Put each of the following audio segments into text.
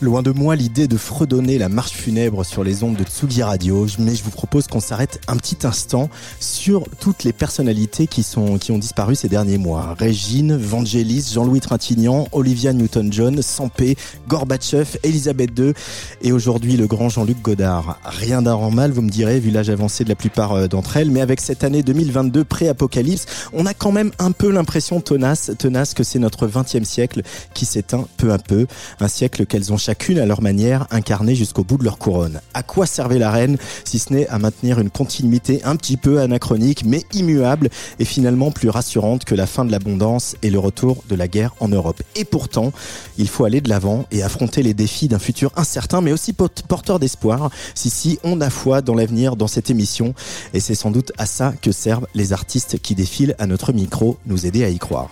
Loin de moi l'idée de fredonner la marche funèbre sur les ondes de Tsugi Radio, mais je vous propose qu'on s'arrête un petit instant sur toutes les personnalités qui sont qui ont disparu ces derniers mois. Régine, Vangelis, Jean-Louis Trintignant, Olivia Newton-John, Sampé, Gorbatchev, Elisabeth II et aujourd'hui le grand Jean-Luc Godard. Rien d'anormal, vous me direz, vu l'âge avancé de la plupart euh, d'entre elles, mais avec cette année 2022 pré-apocalypse, on a quand même un peu l'impression tenace, tenace que c'est notre 20e siècle qui s'éteint peu à peu, un siècle qu'elles ont chacune à leur manière incarné jusqu'au bout de leur couronne. À quoi servait la reine si ce n'est à maintenir une continuité un petit peu anachronique mais immuable et finalement plus rassurante que la fin de l'abondance et le retour de la guerre en Europe. Et pourtant, il faut aller de l'avant et affronter les défis d'un futur incertain mais aussi porteur d'espoir. Si si, on a foi dans l'avenir dans cette émission et c'est sans doute à ça que servent les artistes qui défilent à notre micro, nous aider à y croire.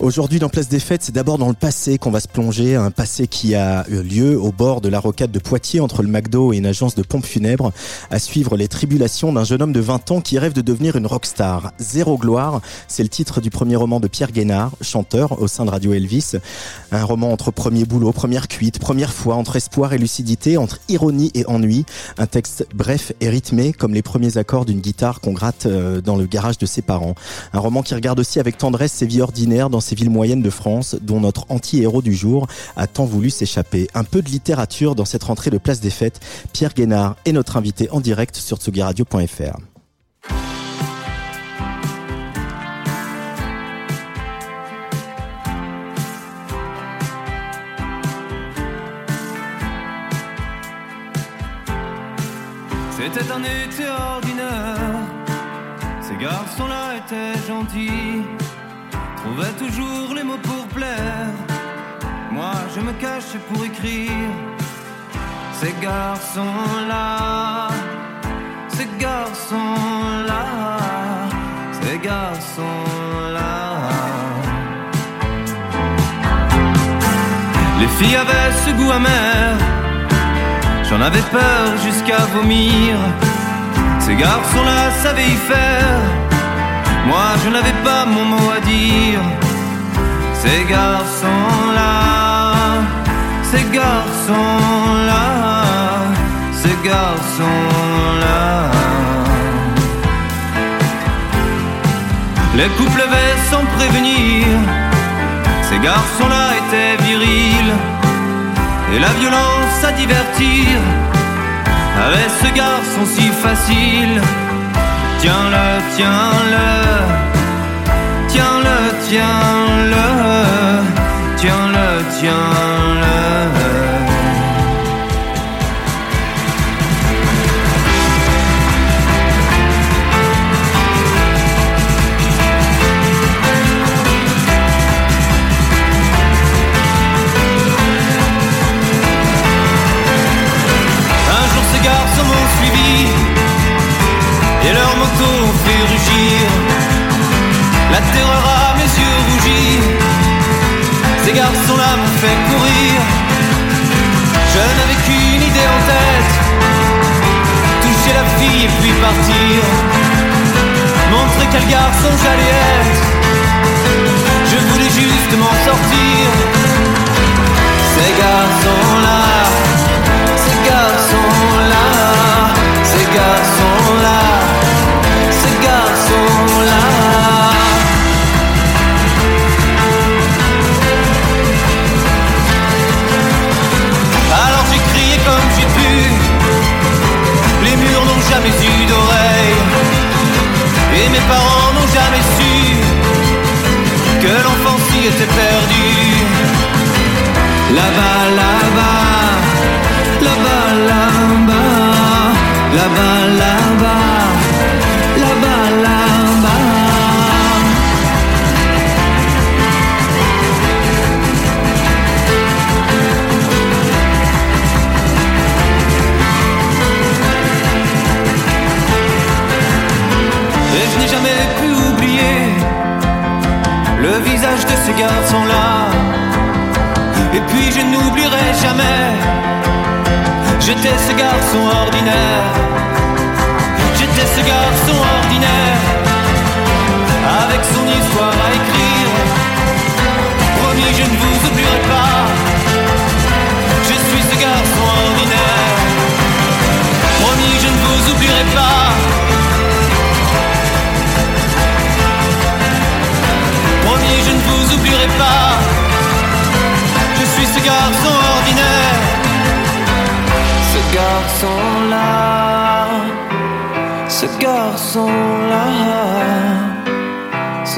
Aujourd'hui, dans Place des Fêtes, c'est d'abord dans le passé qu'on va se plonger, un passé qui a eu lieu au bord de la rocade de Poitiers entre le McDo et une agence de pompes funèbres, à suivre les tribulations d'un jeune homme de 20 ans qui rêve de devenir une rockstar. Zéro gloire, c'est le titre du premier roman de Pierre Guénard, chanteur au sein de Radio Elvis. Un roman entre premier boulot, première cuite, première fois, entre espoir et lucidité, entre ironie et ennui. Un texte bref et rythmé comme les premiers accords d'une guitare qu'on gratte euh, dans le garage de ses parents. Un roman qui regarde aussi avec tendresse ses vies ordinaires dans ces villes moyennes de France dont notre anti-héros du jour a tant voulu s'échapper. Un peu de littérature dans cette rentrée de Place des Fêtes. Pierre Guénard est notre invité en direct sur tsugiradio.fr. C'était un été ordinaire, ces garçons-là étaient gentils trouvait toujours les mots pour plaire. Moi, je me cachais pour écrire. Ces garçons-là, ces garçons-là, ces garçons-là. Les filles avaient ce goût amer. J'en avais peur jusqu'à vomir. Ces garçons-là savaient y faire. Moi je n'avais pas mon mot à dire. Ces garçons-là, ces garçons-là, ces garçons-là. Les couples levaient sans prévenir. Ces garçons-là étaient virils. Et la violence à divertir avait ce garçon si facile. Tiens-le, tiens-le, tiens-le, tiens-le, tiens-le, tiens-le. Un jour La terreur à mes yeux rougis. Ces garçons-là m'ont fait courir. Je n'avais qu'une idée en tête. Toucher la fille et puis partir. Montrer quel garçon j'allais être. Je voulais juste m'en sortir. Ces garçons-là,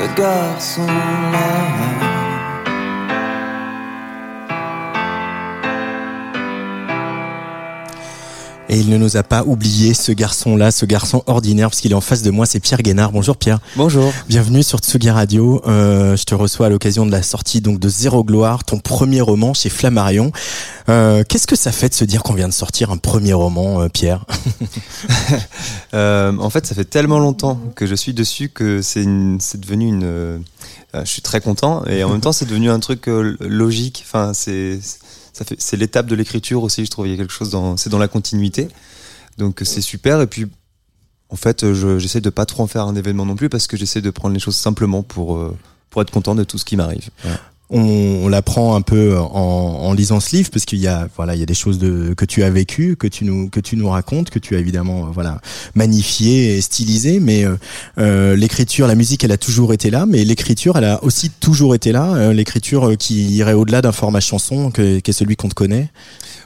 Ce garçon-là. Et il ne nous a pas oublié ce garçon-là, ce garçon ordinaire, parce qu'il est en face de moi, c'est Pierre Guénard. Bonjour Pierre. Bonjour. Bienvenue sur Tsugi Radio. Euh, je te reçois à l'occasion de la sortie donc de Zéro Gloire, ton premier roman chez Flammarion. Euh, Qu'est-ce que ça fait de se dire qu'on vient de sortir un premier roman, euh, Pierre? Euh, en fait, ça fait tellement longtemps que je suis dessus que c'est devenu une. euh, je suis très content et en même temps, c'est devenu un truc logique. Enfin, c'est ça fait c'est l'étape de l'écriture aussi. Je trouve il y a quelque chose dans c'est dans la continuité. Donc c'est super et puis. En fait, je- j'essaie de pas trop en faire un événement non plus parce que j'essaie de prendre les choses simplement pour euh, pour être content de tout ce qui m'arrive. On, on l'apprend un peu en, en lisant ce livre parce qu'il y a voilà il y a des choses de, que tu as vécues que tu nous que tu nous racontes que tu as évidemment euh, voilà magnifié et stylisé mais euh, euh, l'écriture la musique elle a toujours été là mais l'écriture elle a aussi toujours été là euh, l'écriture qui irait au-delà d'un format chanson que qu'est celui qu'on te connaît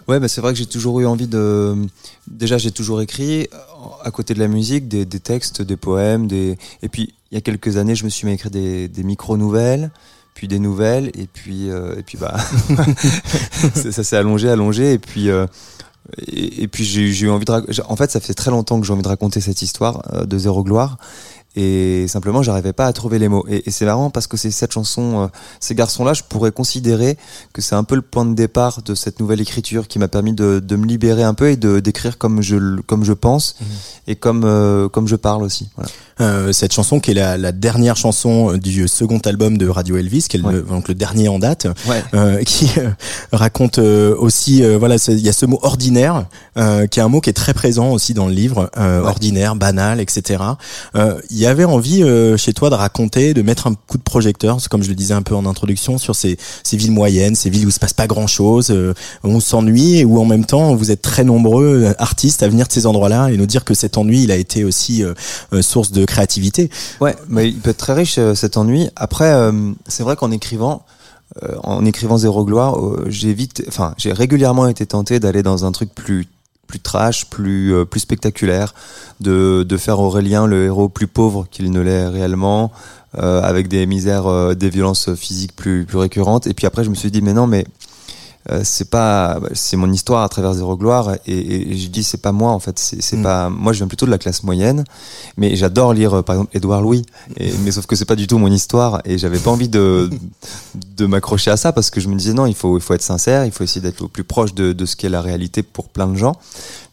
Ouais, bah c'est vrai que j'ai toujours eu envie de. Déjà, j'ai toujours écrit à côté de la musique des, des textes, des poèmes, des. Et puis, il y a quelques années, je me suis mis à écrire des, des micro-nouvelles, puis des nouvelles, et puis, euh, et puis bah, ça, s'est allongé, allongé, et puis. euh, et, et puis j'ai eu envie de en fait ça fait très longtemps que j'ai envie de raconter cette histoire euh, de zéro gloire et simplement j'arrivais pas à trouver les mots. Et, et c'est marrant parce que c'est cette chanson euh, ces garçons là je pourrais considérer que c'est un peu le point de départ de cette nouvelle écriture qui m'a permis de, de me libérer un peu et de d'écrire comme je comme je pense et comme euh, comme je parle aussi. Voilà. Euh, cette chanson qui est la, la dernière chanson euh, du second album de Radio Elvis qui est le, donc le dernier en date ouais. euh, qui euh, raconte aussi euh, voilà il y a ce mot ordinaire euh, qui est un mot qui est très présent aussi dans le livre euh, Ouais. ordinaire banal etc il y avait envie euh, chez toi de raconter de mettre un coup de projecteur comme je le disais un peu en introduction sur ces, ces villes moyennes ces villes où se passe pas grand chose où on s'ennuie et où en même temps vous êtes très nombreux euh, artistes à venir de ces endroits là et nous dire que cet ennui il a été aussi euh, euh, source de créativité Ouais, mais il peut être très riche euh, cet ennui. Après, euh, c'est vrai qu'en écrivant, euh, en écrivant Zéro Gloire, euh, j'ai vite, enfin, j'ai régulièrement été tenté d'aller dans un truc plus plus trash, plus euh, plus spectaculaire, de de faire Aurélien le héros plus pauvre qu'il ne l'est réellement, euh, avec des misères, euh, des violences physiques plus plus récurrentes. Et puis après, je me suis dit mais non, mais euh, c'est pas c'est mon histoire à travers Zéro Gloire et, et j'ai dit c'est pas moi en fait. C'est Mm. pas moi je viens plutôt de la classe moyenne mais j'adore lire euh, par exemple Édouard Louis et, mais sauf que c'est pas du tout mon histoire et j'avais pas envie de de m'accrocher à ça parce que je me disais non il faut il faut être sincère il faut essayer d'être au plus proche de de ce qu'est la réalité pour plein de gens.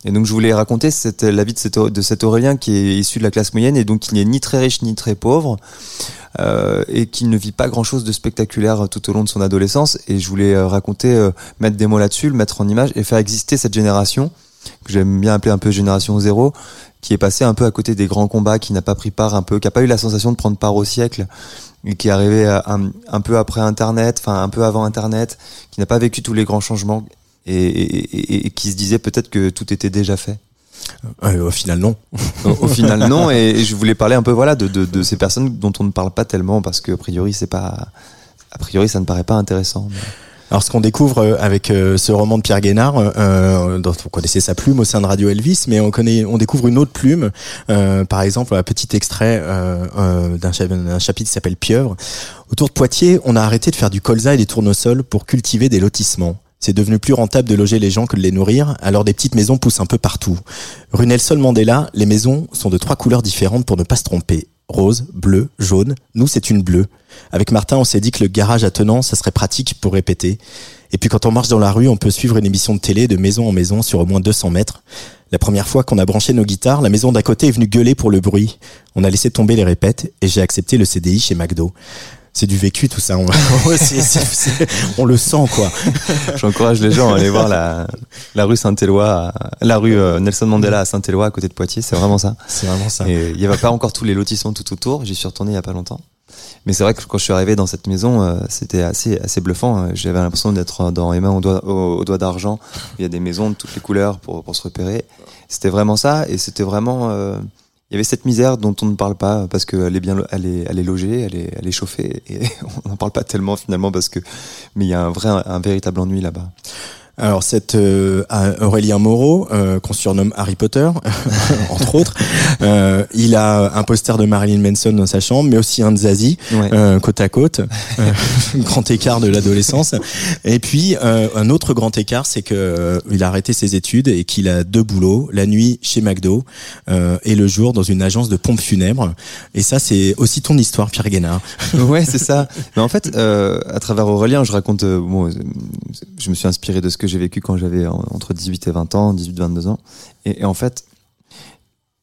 Et donc je voulais raconter cette, la vie de cet, de cet Aurélien qui est issu de la classe moyenne et donc qui n'est ni très riche ni très pauvre euh, et qui ne vit pas grand chose de spectaculaire tout au long de son adolescence. Et je voulais raconter euh, mettre des mots là-dessus le mettre en image et faire exister cette génération que j'aime bien appeler un peu génération zéro qui est passée un peu à côté des grands combats qui n'a pas pris part un peu qui a pas eu la sensation de prendre part au siècle qui est arrivé à- un, un peu après internet enfin un peu avant internet qui n'a pas vécu tous les grands changements et, et- et- et qui se disait peut-être que tout était déjà fait. Euh, au final non. Au, final non et, et je voulais parler un peu voilà de, de, de ces personnes dont on ne parle pas tellement parce que a priori c'est pas a priori ça ne paraît pas intéressant. mais- Alors ce qu'on découvre euh, avec euh, ce roman de Pierre Guénard, euh, dont on connaissait sa plume au sein de Radio Elvis, mais on connaît, on découvre une autre plume. Par exemple, un petit extrait d'un cha- d'un chapitre qui s'appelle Pieuvre. Autour de Poitiers, on a arrêté de faire du colza et des tournesols pour cultiver des lotissements. C'est devenu plus rentable de loger les gens que de les nourrir, alors des petites maisons poussent un peu partout. Rue Nelson Mandela, les maisons sont de trois couleurs différentes pour ne pas se tromper. Rose, bleu, jaune. Nous, c'est une bleue. Avec Martin, on s'est dit que le garage attenant, ça serait pratique pour répéter. Et puis quand on marche dans la rue, on peut suivre une émission de télé de maison en maison sur au moins 200 mètres. La première fois qu'on a branché nos guitares, la maison d'à côté est venue gueuler pour le bruit. On a laissé tomber les répètes et j'ai accepté le CDI chez McDo. C'est du vécu tout ça. On, c'est- c'est- on le sent quoi. J'encourage les gens à aller voir la, la rue Saint-Éloi, à- la rue euh, Nelson Mandela à Saint-Éloi à côté de Poitiers, c'est vraiment ça. C'est vraiment ça. Et il n'y avait pas encore tous les lotissements tout autour, j'y suis retourné il y a pas longtemps. Mais c'est vrai que quand je suis arrivé dans cette maison, euh, c'était assez assez bluffant. J'avais l'impression d'être dans au doigt, au, au doigt d'argent. Il y a des maisons de toutes les couleurs pour, pour se repérer. C'était vraiment ça, et c'était vraiment. euh, il y avait cette misère dont on ne parle pas parce qu'elle est bien, elle est, elle est logée, elle est, elle est chauffée, et on n'en parle pas tellement finalement parce que, mais il y a un vrai, un véritable ennui là-bas. Alors cette euh, Aurélien Moreau, euh, qu'on surnomme Harry Potter, entre autres, euh, il a un poster de Marilyn Manson dans sa chambre, mais aussi un de Zazie, Ouais. euh, côte à côte, euh, grand écart de l'adolescence. Et puis euh, un autre grand écart, c'est que euh, il a arrêté ses études et qu'il a deux boulots, la nuit chez McDo euh, et le jour dans une agence de pompes funèbres. Et ça, c'est aussi ton histoire, Pierre Guénard. ouais, c'est ça. Mais en fait, euh, à travers Aurélien, je raconte. bon, je me suis inspiré de ce que j'ai vécu quand j'avais en- entre 18 et 20 ans, 18-22 ans. Et, en fait,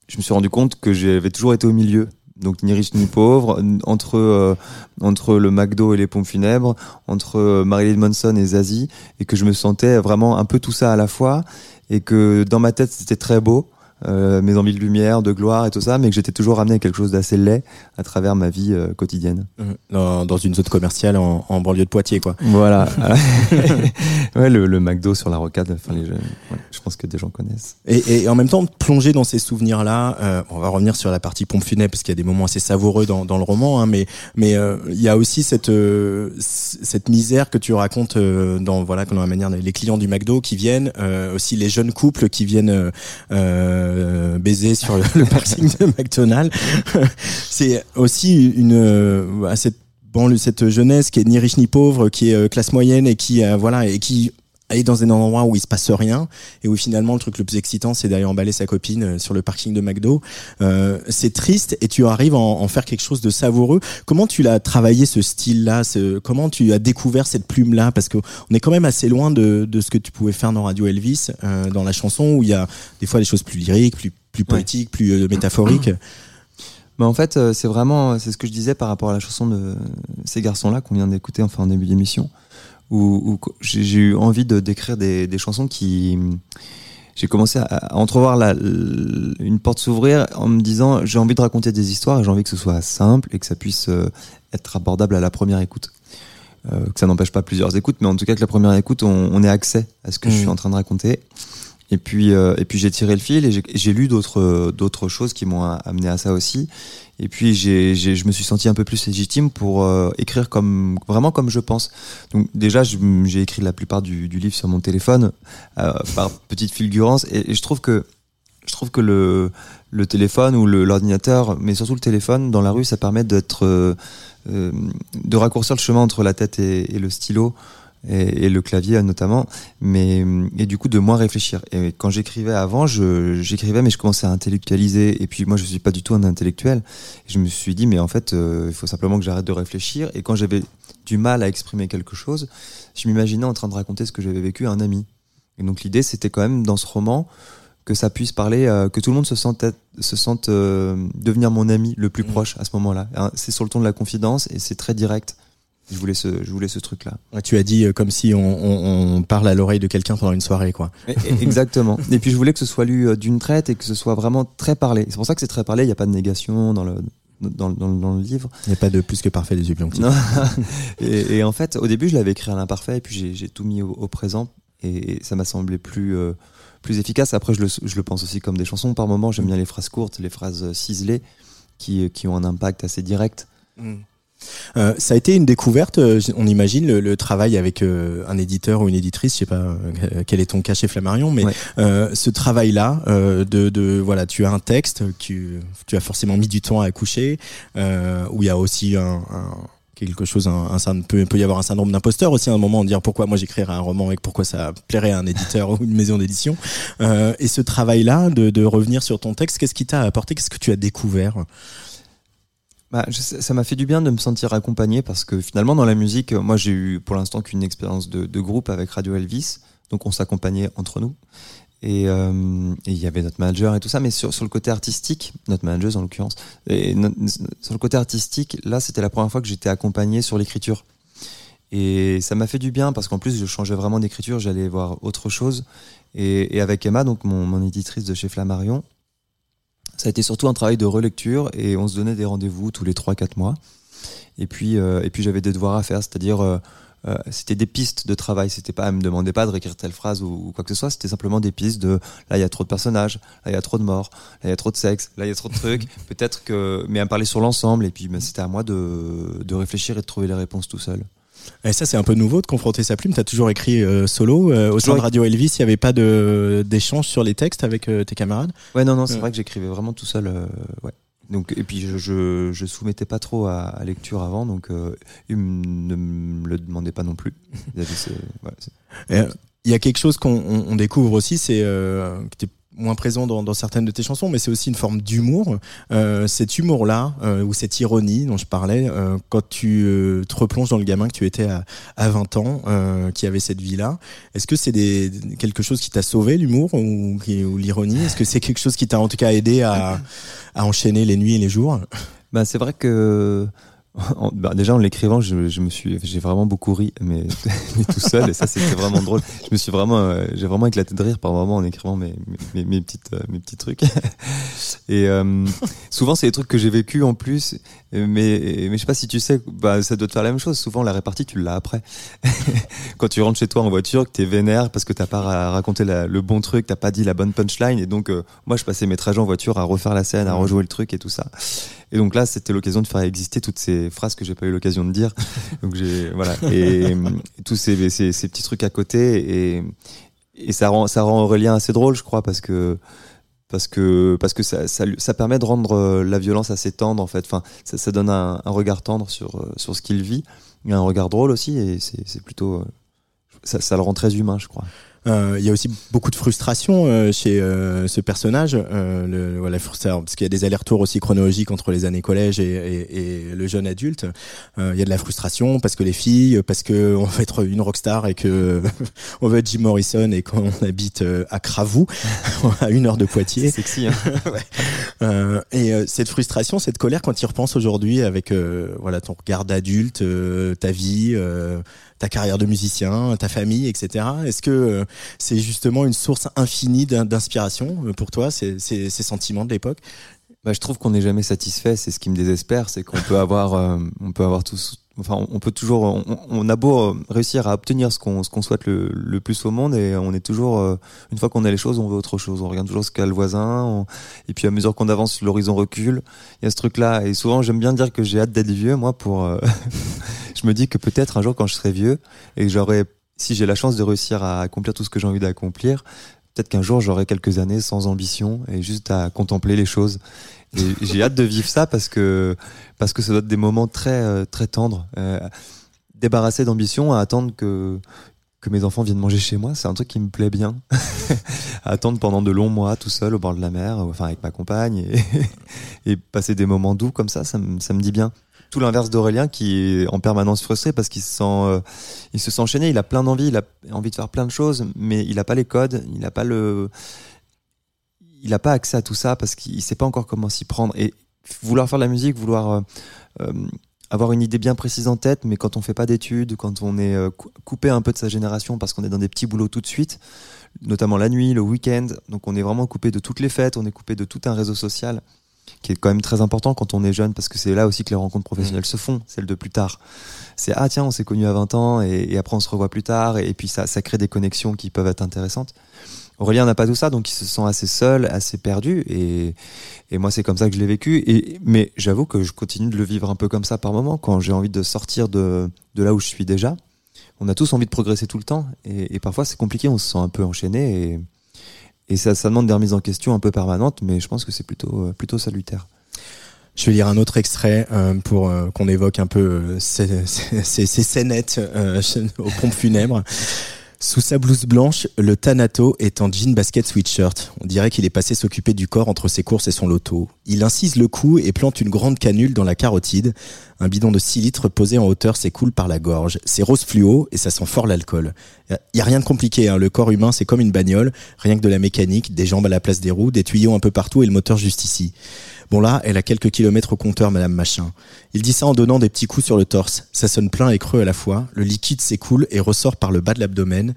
je me suis rendu compte que j'avais toujours été au milieu. Donc ni riche ni pauvre, entre euh, entre le McDo et les pompes funèbres, entre euh, Marilyn Manson et Zazie, et que je me sentais vraiment un peu tout ça à la fois, et que dans ma tête c'était très beau, mes envies de lumière, de gloire et tout ça, mais que j'étais toujours ramené à quelque chose d'assez laid à travers ma vie euh, quotidienne. Dans, dans une zone commerciale en, en banlieue de Poitiers, quoi. Voilà. ouais, le, le McDo sur la rocade, enfin, les, ouais, je pense que des gens connaissent. Et, et en même temps, plonger dans ces souvenirs-là, euh, on va revenir sur la partie pompe funèbre parce qu'il y a des moments assez savoureux dans, dans le roman, hein, mais mais euh, il y a aussi cette euh, cette misère que tu racontes euh, dans voilà dans la manière les clients du McDo qui viennent, euh, aussi les jeunes couples qui viennent euh, baiser sur le, parking de McDonald's. C'est aussi une euh, à cette banlieue, cette jeunesse qui est ni riche ni pauvre, qui est euh, classe moyenne et qui euh, voilà et qui est dans un endroit où il se passe rien et où finalement le truc le plus excitant c'est d'aller emballer sa copine euh, sur le parking de McDo. Euh, c'est triste et tu arrives à en, en faire quelque chose de savoureux. Comment tu l'as travaillé ce style-là ce, Comment tu as découvert cette plume-là? Parce que on est quand même assez loin de, de ce que tu pouvais faire dans Radio Elvis, euh, dans la chanson où il y a des fois des choses plus lyriques, plus plus poétiques, plus euh, métaphoriques. Mais en fait, euh, c'est vraiment, c'est ce que je disais par rapport à la chanson de ces garçons-là qu'on vient d'écouter enfin en début d'émission, où, j'ai eu envie de d'écrire des, des chansons qui, j'ai commencé à, à entrevoir la, une porte s'ouvrir en me disant j'ai envie de raconter des histoires et j'ai envie que ce soit simple et que ça puisse euh, être abordable à la première écoute. Euh, que ça n'empêche pas plusieurs écoutes, mais en tout cas que la première écoute, on, on ait accès à ce que je suis Mhm. en train de raconter. Et puis, euh, et puis j'ai tiré le fil et j'ai- j'ai lu d'autres d'autres choses qui m'ont amené à ça aussi. Et puis j'ai j'ai- je me suis senti un peu plus légitime pour euh, écrire comme vraiment comme je pense. Donc déjà j'ai écrit la plupart du, du livre sur mon téléphone euh, par petite fulgurance et, et je trouve que je trouve que le le téléphone ou le- l'ordinateur, mais surtout le téléphone dans la rue, ça permet d'être euh, euh, de raccourcir le chemin entre la tête et, et le stylo et, et le clavier notamment, mais et du coup de moins réfléchir. Et quand j'écrivais avant, j'écrivais mais je commençais à intellectualiser et puis moi je suis pas du tout un intellectuel. Je me suis dit mais en fait euh, il faut simplement que j'arrête de réfléchir et quand j'avais du mal à exprimer quelque chose, je m'imaginais en train de raconter ce que j'avais vécu à un ami. Et donc l'idée c'était quand même dans ce roman que ça puisse parler, euh, que tout le monde se sente, se sente euh, devenir mon ami le plus Mhm. proche à ce moment-là. Hein, C'est sur le ton de la confidence et c'est très direct. Je voulais ce, je voulais ce truc-là. Ouais, Tu as dit euh, comme si on, on, on parle à l'oreille de quelqu'un pendant une soirée, quoi. Exactement. Et puis je voulais que ce soit lu euh, d'une traite et que ce soit vraiment très parlé. C'est pour ça que c'est très parlé. Il n'y a pas de négation dans le dans, dans, dans le livre. Il n'y a pas de plus que parfait des yeux Non. et, et en fait, au début, je l'avais écrit à l'imparfait et puis j'ai- tout mis au, au présent et, et ça m'a semblé plus euh, plus efficace. Après, je le, je le pense aussi comme des chansons. Par moment, j'aime bien les phrases courtes, les phrases ciselées qui, qui ont un impact assez direct. Euh, ça a été une découverte, euh, on imagine, le, le travail avec euh, un éditeur ou une éditrice, je sais pas euh, quel est ton cas chez Flammarion, mais Ouais. euh, ce travail-là, euh, de, de voilà, tu as un texte, tu, tu as forcément mis du temps à accoucher, euh, où il y a aussi un, un- quelque chose, un, un, peut, peut y avoir un syndrome d'imposteur aussi à un moment, de dire pourquoi moi j'écrirais un roman et pourquoi ça plairait à un éditeur ou une maison d'édition. Euh, et ce travail-là, de, de revenir sur ton texte, qu'est-ce qui t'a apporté, qu'est-ce que tu as découvert? Bah, je ça m'a fait du bien de me sentir accompagné parce que finalement dans la musique, moi j'ai eu pour l'instant qu'une expérience de, de groupe avec Radio Elvis, donc on s'accompagnait entre nous. Et euh, il y avait notre manager et tout ça, mais sur, sur le côté artistique, notre manager en l'occurrence, et sur le côté artistique, là c'était la première fois que j'étais accompagné sur l'écriture. Et ça m'a fait du bien parce qu'en plus je changeais vraiment d'écriture, j'allais voir autre chose. Et, et avec Emma, donc mon, mon éditrice de chez Flammarion, ça a été surtout un travail de relecture et on se donnait des rendez-vous tous les 3-4 mois. Et puis, euh, et puis j'avais des devoirs à faire, c'est-à-dire euh, euh, c'était des pistes de travail. C'était pas, elle me demandait pas de réécrire telle phrase ou, ou quoi que ce soit. C'était simplement des pistes de là il y a trop de personnages, là il y a trop de morts, là il y a trop de sexe, là il y a trop de trucs. Peut-être que, mais elle me parlait sur l'ensemble et puis ben, c'était à moi de, de réfléchir et de trouver les réponses tout seul. Et ça, c'est un peu nouveau de confronter sa plume. T'as toujours écrit euh, solo. Euh, au sein de Radio Elvis, il n'y avait pas d'échange sur les textes avec euh, tes camarades? Ouais, non, non, c'est vrai que j'écrivais vraiment tout seul. ouais. Donc, et puis je, je, je soumettais pas trop à, à lecture avant, donc ils ne me le demandaient pas non plus. Il y a quelque chose qu'on on- on découvre aussi, c'est que t'es moins présent dans, dans certaines de tes chansons, mais c'est aussi une forme d'humour. Euh, cet humour-là, euh, ou cette ironie dont je parlais, euh, quand tu euh, te replonges dans le gamin que tu étais à, à 20 ans, euh, qui avait cette vie-là, est-ce que c'est quelque chose qui t'a sauvé, l'humour, ou, ou l'ironie? Est-ce que c'est quelque chose qui t'a en tout cas aidé à, à enchaîner les nuits et les jours? Bah, c'est vrai que en- bah, déjà en l'écrivant, je, je me suis, j'ai vraiment beaucoup ri, mais, mais tout seul, et ça c'était vraiment drôle. Je me suis vraiment, euh, j'ai vraiment éclaté de rire par moment en écrivant mes, mes, mes petites, euh, mes petits trucs. Et euh, souvent c'est des trucs que j'ai vécu en plus, mais mais je sais pas si tu sais, bah ça doit te faire la même chose. Souvent la répartie tu l'as après. Quand tu rentres chez toi en voiture, que t'es vénère parce que t'as pas ra- raconté la- le bon truc, t'as pas dit la bonne punchline, et donc moi je passais mes trajets en voiture à refaire la scène, à rejouer le truc et tout ça. Et donc là, c'était l'occasion de faire exister toutes ces phrases que j'ai pas eu l'occasion de dire. Donc j'ai voilà et, tous ces, ces, ces petits trucs à côté et et ça rend ça rend Aurélien assez drôle, je crois, parce que parce que parce que ça ça, permet de rendre euh, la violence assez tendre en fait. Enfin, ça, ça donne un, un regard tendre sur euh, sur ce qu'il vit, et un regard drôle aussi et c'est c'est plutôt euh, ça, ça le rend très humain, je crois. Euh, Il y a aussi beaucoup de frustration euh, chez euh, ce personnage, euh, le, voilà, parce qu'il y a des allers-retours aussi chronologiques entre les années collège et, et, et le jeune adulte. Euh, il y a de la frustration parce que les filles, parce que on veut être une rockstar et que on veut être Jim Morrison et qu'on habite à Cravou, à une heure de Poitiers. C'est sexy. Hein Euh, et euh, cette frustration, cette colère, quand tu y repenses aujourd'hui avec euh, voilà ton regard d'adulte, euh, ta vie, euh, ta carrière de musicien, ta famille, etc. Est-ce que euh, c'est justement une source infinie d'in- d'inspiration euh, pour toi, ces sentiments de l'époque? Bah, je trouve qu'on n'est jamais satisfait. C'est ce qui me désespère, c'est qu'on peut avoir, euh, on peut avoir tous, enfin, on- peut toujours, on, on a beau euh, réussir à obtenir ce qu'on, qu'on souhaite le, le plus au monde, et on est toujours, euh, une fois qu'on a les choses, on veut autre chose. On regarde toujours ce qu'a le voisin, et puis à mesure qu'on avance, l'horizon recule. Il y a ce truc-là, et souvent j'aime bien dire que j'ai hâte d'être vieux, moi, pour. euh, je me dis que peut-être un jour, quand je serai vieux, et j'aurai, si j'ai la chance de réussir à accomplir tout ce que j'ai envie d'accomplir, peut-être qu'un jour j'aurai quelques années sans ambition et juste à contempler les choses. Et j'ai hâte de vivre ça parce que parce que ça doit être des moments très euh, très tendres. Euh, débarrassé d'ambition, à attendre que que mes enfants viennent manger chez moi, c'est un truc qui me plaît bien. à attendre pendant de longs mois tout seul au bord de la mer, enfin avec ma compagne et, et passer des moments doux comme ça, ça me ça me dit bien. Tout l'inverse d'Aurélien qui est en permanence frustré parce qu'il se sent euh, il se sent enchaîné, il a plein d'envie, il a envie de faire plein de choses, mais il a pas les codes, il a pas le il pas accès à tout ça parce qu'il sait pas encore comment s'y prendre. Et vouloir faire de la musique, vouloir euh, euh, avoir une idée bien précise en tête, mais quand on fait pas d'études, quand on est cou- coupé un peu de sa génération parce qu'on est dans des petits boulots tout de suite, notamment la nuit, le week-end, donc on est vraiment coupé de toutes les fêtes, on est coupé de tout un réseau social qui est quand même très important quand on est jeune parce que c'est là aussi que les rencontres professionnelles se font, celles de plus tard. C'est ah tiens, on s'est connus à 20 ans et, et après on se revoit plus tard et, et puis ça, ça crée des connexions qui peuvent être intéressantes. Aurélien n'a pas tout ça, donc il se sent assez seul, assez perdu. Et, et moi, c'est comme ça que je l'ai vécu. Et, mais j'avoue que je continue de le vivre un peu comme ça par moment, quand j'ai envie de sortir de, de là où je suis déjà. On a tous envie de progresser tout le temps. Et, et parfois, c'est compliqué, on se sent un peu enchaîné. Et, et ça, ça demande des remises en question un peu permanentes, mais je pense que c'est plutôt, euh, plutôt salutaire. Je vais lire un autre extrait euh, pour euh, qu'on évoque un peu euh, ces, ces, ces, scénettes euh, aux pompes funèbres. Sous sa blouse blanche, le Thanato est en jean basket sweatshirt. On dirait qu'il est passé s'occuper du corps entre ses courses et son loto. Il incise le cou et plante une grande canule dans la carotide. Un bidon de 6 litres posé en hauteur s'écoule par la gorge. C'est rose fluo et ça sent fort l'alcool. Y a rien de compliqué, hein. le corps humain c'est comme une bagnole, rien que de la mécanique, des jambes à la place des roues, des tuyaux un peu partout et le moteur juste ici. Bon là, elle a quelques kilomètres au compteur, Madame Machin. Il dit ça en donnant des petits coups sur le torse. Ça sonne plein et creux à la fois. Le liquide s'écoule et ressort par le bas de l'abdomen.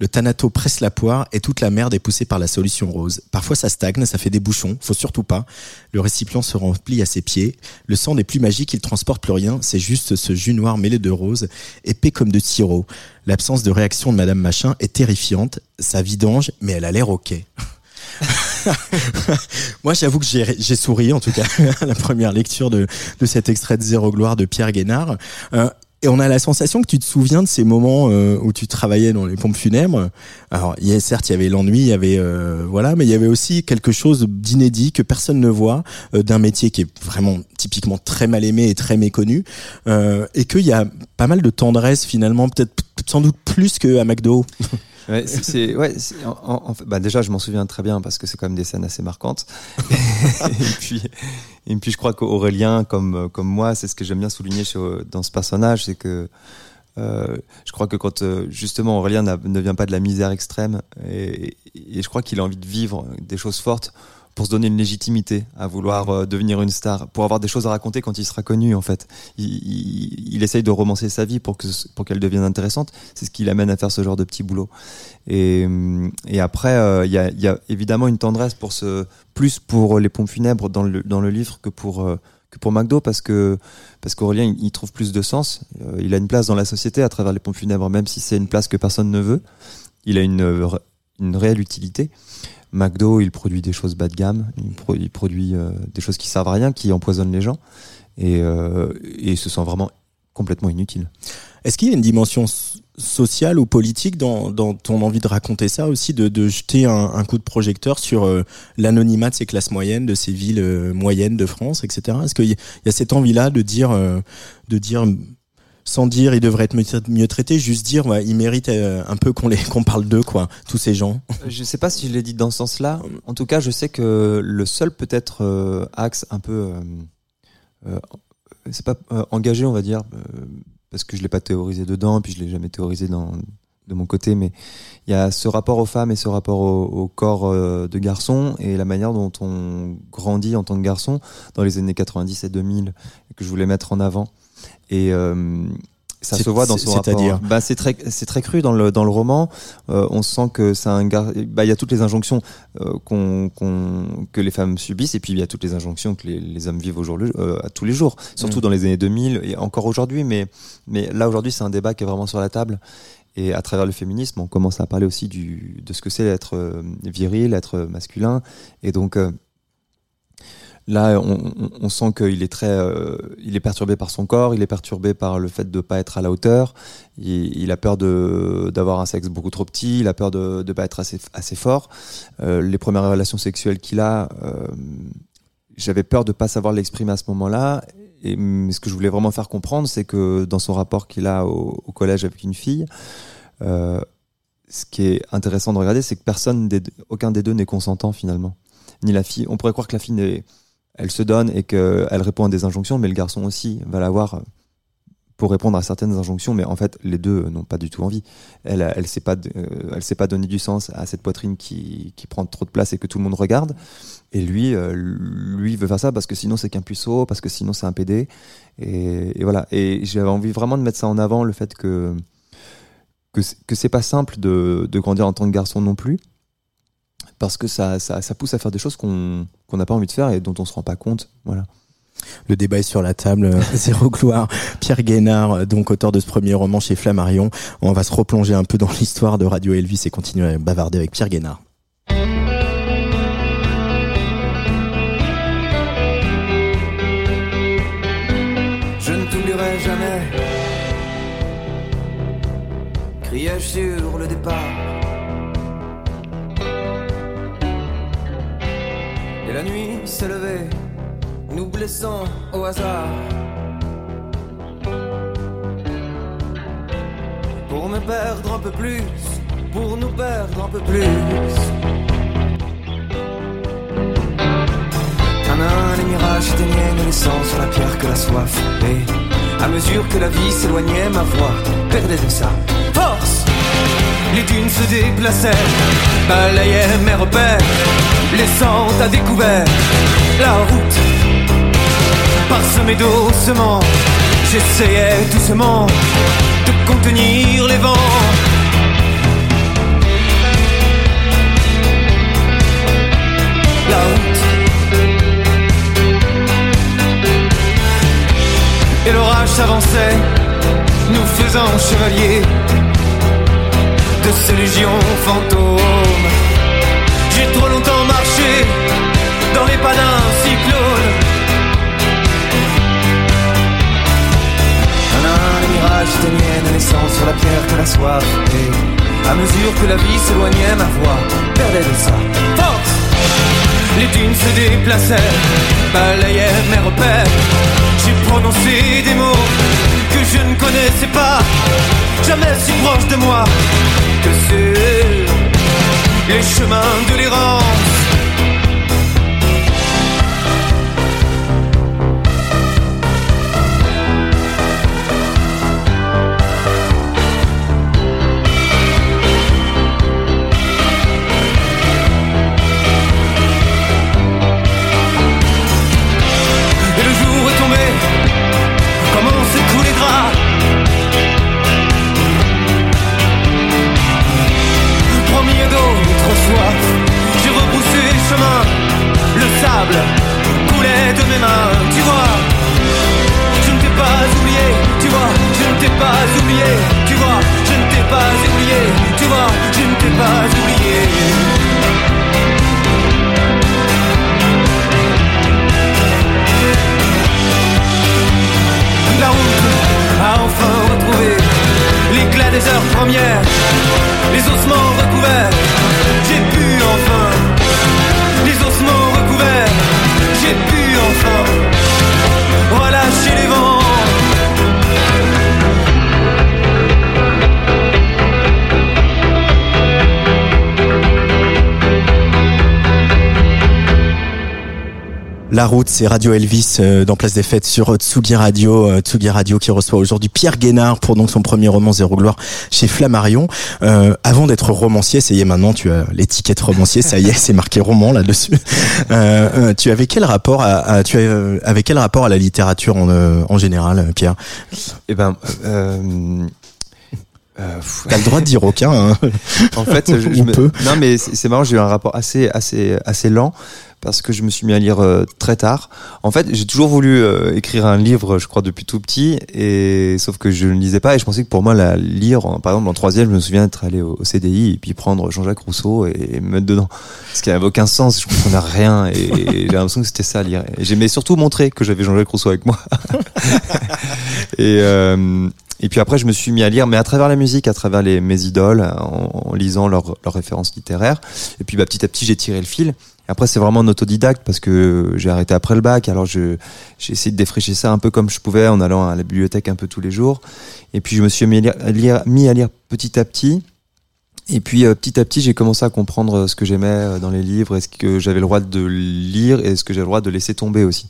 Le Thanato presse la poire et toute la merde est poussée par la solution rose. Parfois ça stagne, ça fait des bouchons, faut surtout pas. Le récipient se remplit à ses pieds. Le sang n'est plus magique, il transporte plus rien, c'est juste ce jus noir mêlé de rose, épais comme de sirop. L'absence de réaction de Madame Machin est terrifiante. Ça vidange, mais elle a l'air ok. Moi, j'avoue que j'ai souri, en tout cas, à la première lecture de, de cet extrait de Zéro Gloire de Pierre Guénard. Euh, et on a la sensation que tu te souviens de ces moments euh, où tu travaillais dans les pompes funèbres. Alors, y a, certes, il y avait l'ennui, il y avait euh, voilà, mais il y avait aussi quelque chose d'inédit que personne ne voit euh, d'un métier qui est vraiment typiquement très mal aimé et très méconnu, euh, et qu'il y a pas mal de tendresse finalement, peut-être sans doute plus qu'à McDo. Ouais, c'est, ouais, en- bah déjà, je m'en souviens très bien parce que c'est quand même des scènes assez marquantes. et puis, et puis, je crois qu'Aurélien, comme comme moi, c'est ce que j'aime bien souligner dans ce personnage, c'est que euh, je crois que quand euh, justement Aurélien ne vient pas de la misère extrême, et, et je crois qu'il a envie de vivre des choses fortes pour se donner une légitimité à vouloir euh, devenir une star, pour avoir des choses à raconter quand il sera connu en fait. Il, essaye de romancer sa vie pour que pour qu'elle devienne intéressante. C'est ce qui l'amène à faire ce genre de petit boulot. Et, hum, après, euh, il y, a, évidemment une tendresse pour ce plus pour les pompes funèbres dans le dans le livre que pour euh, que pour McDo parce que parce qu'Aurélien il, trouve plus de sens. Euh, il a une place dans la société à travers les pompes funèbres, même si c'est une place que personne ne veut. Il a une une réelle utilité. McDo, il produit des choses bas de gamme, il, pro- produit euh, des choses qui servent à rien, qui empoisonnent les gens, et, euh, et se sent vraiment complètement inutile. Est-ce qu'il y a une dimension sociale ou politique dans, ton envie de raconter ça aussi, de, de jeter un, coup de projecteur sur euh, l'anonymat de ces classes moyennes, de ces villes euh, moyennes de France, etc. Est-ce qu'il y, y a cette envie-là de dire, de dire, sans dire ils devraient être mieux, traités, juste dire ouais, ils méritent euh, un peu qu'on les qu'on parle d'eux, quoi, tous ces gens. Je sais pas si je l'ai dit dans ce sens-là. En tout cas, je sais que le seul peut-être euh, axe un peu, euh, euh, c'est pas euh, engagé, on va dire, euh, parce que je l'ai pas théorisé dedans, puis je l'ai jamais théorisé dans de mon côté, mais il y a ce rapport aux femmes et ce rapport au, au corps euh, de garçon et la manière dont on grandit en tant que garçon dans les années 90 et 2000 que je voulais mettre en avant. Et euh, ça se voit dans son rapport. c'est-à-dire bah, c'est très, c'est très cru dans le dans le roman. Euh, on sent que c'est un gars. Bah, il y a toutes les injonctions euh, qu'on, que les femmes subissent, et puis il y a toutes les injonctions que les, les hommes vivent au jour le, euh, à tous les jours, surtout Mm. dans les années 2000 et encore aujourd'hui. Mais mais là aujourd'hui, c'est un débat qui est vraiment sur la table. Et à travers le féminisme, on commence à parler aussi du, de ce que c'est être euh, viril, être masculin. Et donc là, on, on, sent qu'il est très, euh, il est perturbé par son corps, il est perturbé par le fait de pas être à la hauteur. Il, il a peur d'avoir un sexe beaucoup trop petit, il a peur de de pas être assez assez fort. Euh, les premières relations sexuelles qu'il a, euh, j'avais peur de pas savoir l'exprimer à ce moment-là. Et ce que je voulais vraiment faire comprendre, c'est que dans son rapport qu'il a au, au collège avec une fille, euh, ce qui est intéressant de regarder, c'est que personne, des deux- aucun des deux n'est consentant finalement. Ni la fille. On pourrait croire que la fille, n'est- elle se donne et qu'elle répond à des injonctions, mais le garçon aussi va l'avoir pour répondre à certaines injonctions. Mais en fait, les deux n'ont pas du tout envie. Elle, elle sait pas, euh, pas donner du sens à cette poitrine qui, qui prend trop de place et que tout le monde regarde. Et lui, euh, lui veut faire ça parce que sinon c'est qu'un puceau, parce que sinon c'est un PD. Et, voilà. Et j'avais envie vraiment de mettre ça en avant, le fait que que c'est pas simple de, de grandir en tant que garçon non plus, parce que ça, ça, pousse à faire des choses qu'on n'a pas envie de faire et dont on se rend pas compte. Voilà. Le débat est sur la table. Euh, Zéro gloire. Pierre Guénard, euh, donc auteur de ce premier roman chez Flammarion. On va se replonger un peu dans l'histoire de Radio Elvis et continuer à bavarder avec Pierre Guénard. Je ne t'oublierai jamais. Criais sur le départ s'est levée, nous blessant au hasard. Pour me perdre un peu plus, pour nous perdre un peu plus. Un, les mirages éteignaient, ne laissant sur la pierre que la soif. Et à mesure que la vie s'éloignait, ma voix perdait de sa force. Les dunes se déplaçaient, balayaient mes repères, laissant à découvert la route. Parsemée doucement, j'essayais doucement de contenir les vents. La route. Et l'orage s'avançait, nous faisant chevaliers ces légions fantômes. J'ai trop longtemps marché dans les pas d'un cyclone. Un un, les mirages s'éteignaient, ne laissant sur la pierre que la soif. Et à mesure que la vie s'éloignait, ma voix perdait de sa force. Les dunes se déplaçaient, balayaient mes repères. J'ai prononcé des mots je ne connaissais pas, jamais si proche de moi que sur les chemins de l'errance. La route, c'est Radio Elvis euh, dans Place des Fêtes sur Tsugi Radio. euh, Tsugi Radio qui reçoit aujourd'hui Pierre Guénard pour donc son premier roman Zéro Gloire chez Flammarion. Euh, avant d'être romancier, ça y est maintenant, tu as l'étiquette romancier, ça y est, c'est marqué roman là-dessus. Tu avais quel rapport à, à- tu as, avec quel rapport à la littérature en, en général, Pierre? Eh ben, euh, T'as le droit de dire aucun. Hein. en fait, je, je me- non mais c'est c'est marrant, j'ai eu un rapport assez assez assez lent parce que je me suis mis à lire euh, très tard. En fait, j'ai toujours voulu euh, écrire un livre, je crois depuis tout petit, et sauf que je ne lisais pas et je pensais que pour moi la lire, par exemple en troisième, je me souviens d'être allé au, CDI et puis prendre Jean-Jacques Rousseau et, me mettre dedans, ce qui n'avait aucun sens. Je comprenais rien et, j'ai l'impression que c'était ça lire. J'aimais surtout montrer que j'avais Jean-Jacques Rousseau avec moi. et euh, et puis après, je me suis mis à lire, mais à travers la musique, à travers les, mes idoles, en, lisant leurs références littéraires. Et puis bah, petit à petit, j'ai tiré le fil. Après, c'est vraiment en autodidacte parce que j'ai arrêté après le bac. Alors, j'ai essayé de défricher ça un peu comme je pouvais en allant à la bibliothèque un peu tous les jours. Et puis, je me suis mis à lire, petit à petit. Et puis, euh, petit à petit, j'ai commencé à comprendre ce que j'aimais euh, dans les livres, est-ce que j'avais le droit de lire et est-ce que j'avais le droit de laisser tomber aussi.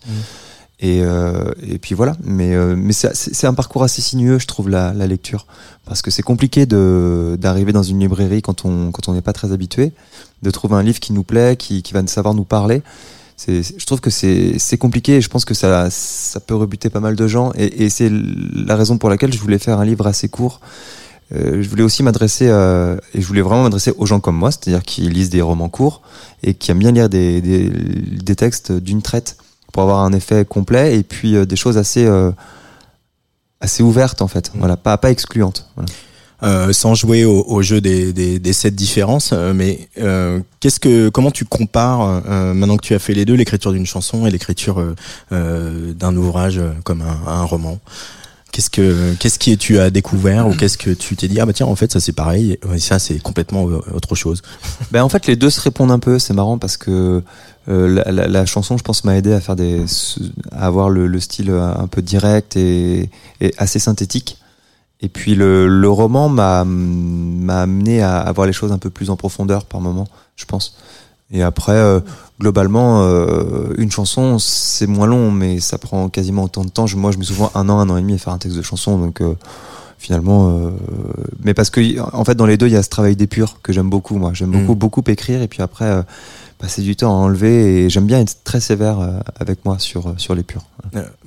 Et, euh, et puis voilà. Mais, euh, mais c'est un parcours assez sinueux, je trouve, la, la lecture. Parce que c'est compliqué d'arriver dans une librairie quand on quand on n'est pas très habitué, de trouver un livre qui nous plaît, qui, qui va savoir nous parler. Je trouve que c'est c'est compliqué et je pense que ça, ça peut rebuter pas mal de gens. Et, et c'est la raison pour laquelle je voulais faire un livre assez court. Euh, je voulais aussi m'adresser euh, et je voulais vraiment m'adresser aux gens comme moi, c'est-à-dire qui lisent des romans courts et qui aiment bien lire des, des, des textes d'une traite pour avoir un effet complet et puis euh, des choses assez euh, assez ouvertes en fait, voilà, pas pas excluantes. Euh, sans jouer au, jeu des, des, des sept différences, mais qu'est-ce que, comment tu compares maintenant que tu as fait les deux, l'écriture d'une chanson et l'écriture d'un ouvrage comme un roman? Qu'est-ce que qu'est-ce que tu as découvert ou qu'est-ce que tu t'es dit ah bah tiens en fait ça c'est pareil et ça c'est complètement euh, autre chose. Ben en fait les deux se répondent un peu. C'est marrant parce que euh, la, la, la, chanson, je pense, m'a aidé à faire des, à avoir le, le, style un peu direct et, et assez synthétique. Et puis le, le roman m'a m'a amené à, à voir les choses un peu plus en profondeur par moment, je pense. Et après, euh, globalement, euh, une chanson, c'est moins long, mais ça prend quasiment autant de temps. Je, moi, je mets souvent un an, un an et demi à faire un texte de chanson, donc euh, finalement, mais parce que en fait, dans les deux, il y a ce travail d'épure que j'aime beaucoup. Moi, j'aime beaucoup, mm. beaucoup écrire, et puis après passer du temps à enlever. Et j'aime bien être très sévère euh, avec moi sur sur l'épure.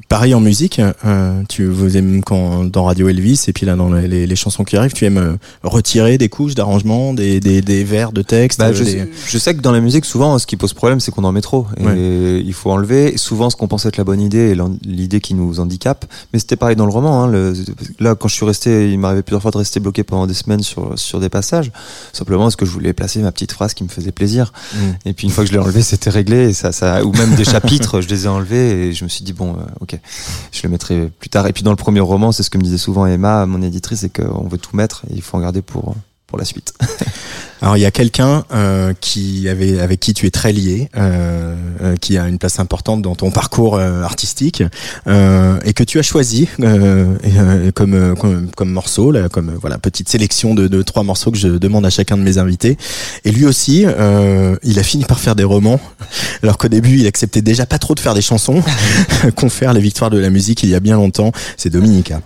Pareil en musique, euh, tu vous aimes quand dans Radio Elvis et puis là dans les, les chansons qui arrivent, tu aimes euh, retirer des couches d'arrangement, des, des, des vers de texte. Bah, je, des... je, sais que dans la musique, souvent, ce qui pose problème, c'est qu'on en met trop et ouais. il faut enlever. Souvent, ce qu'on pense être la bonne idée et l'idée qui nous handicape. Mais c'était pareil dans le roman. Hein, le, là, quand je suis resté, il m'arrivait plusieurs fois de rester bloqué pendant des semaines sur sur des passages, simplement parce que je voulais placer ma petite phrase qui me faisait plaisir? Mm. Et puis une fois que je l'ai enlevé, c'était réglé. Et ça, ça, ou même des chapitres, je les ai enlevés et je me suis dit bon, euh, ok je le mettrai plus tard. Et puis dans le premier roman, c'est ce que me disait souvent Emma, mon éditrice, c'est qu'on veut tout mettre et il faut en garder pour pour la suite. Alors il y a quelqu'un euh, qui avait avec qui tu es très lié, euh, euh, qui a une place importante dans ton parcours euh, artistique euh, et que tu as choisi comme, comme, comme morceau, là, comme voilà petite sélection de, de, trois morceaux que je demande à chacun de mes invités. Et lui aussi, il a fini par faire des romans, alors qu'au début il acceptait déjà pas trop de faire des chansons. Confère les victoires de la musique il y a bien longtemps, c'est Dominica.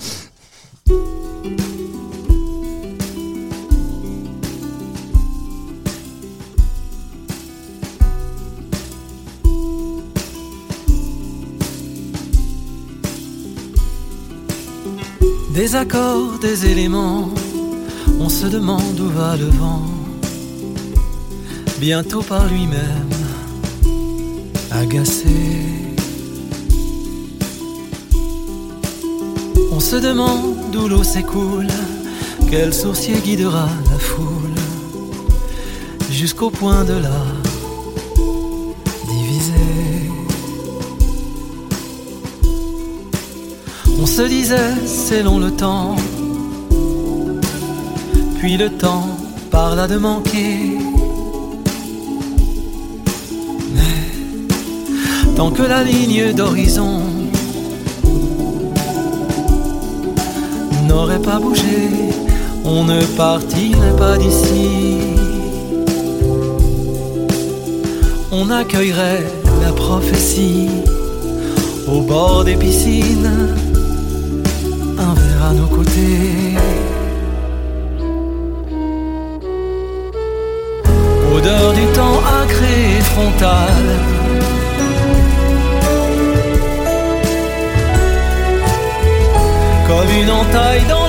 Des accords, des éléments, on se demande où va le vent. Bientôt par lui-même, agacé. On se demande où l'eau s'écoule, quel sourcier guidera la foule, jusqu'au point de la On se disait c'est long le temps, puis le temps parla de manquer. Mais tant que la ligne d'horizon n'aurait pas bougé, on ne partirait pas d'ici. On accueillerait la prophétie au bord des piscines nos côtés. Odeur du temps acré et frontal. Comme une entaille dans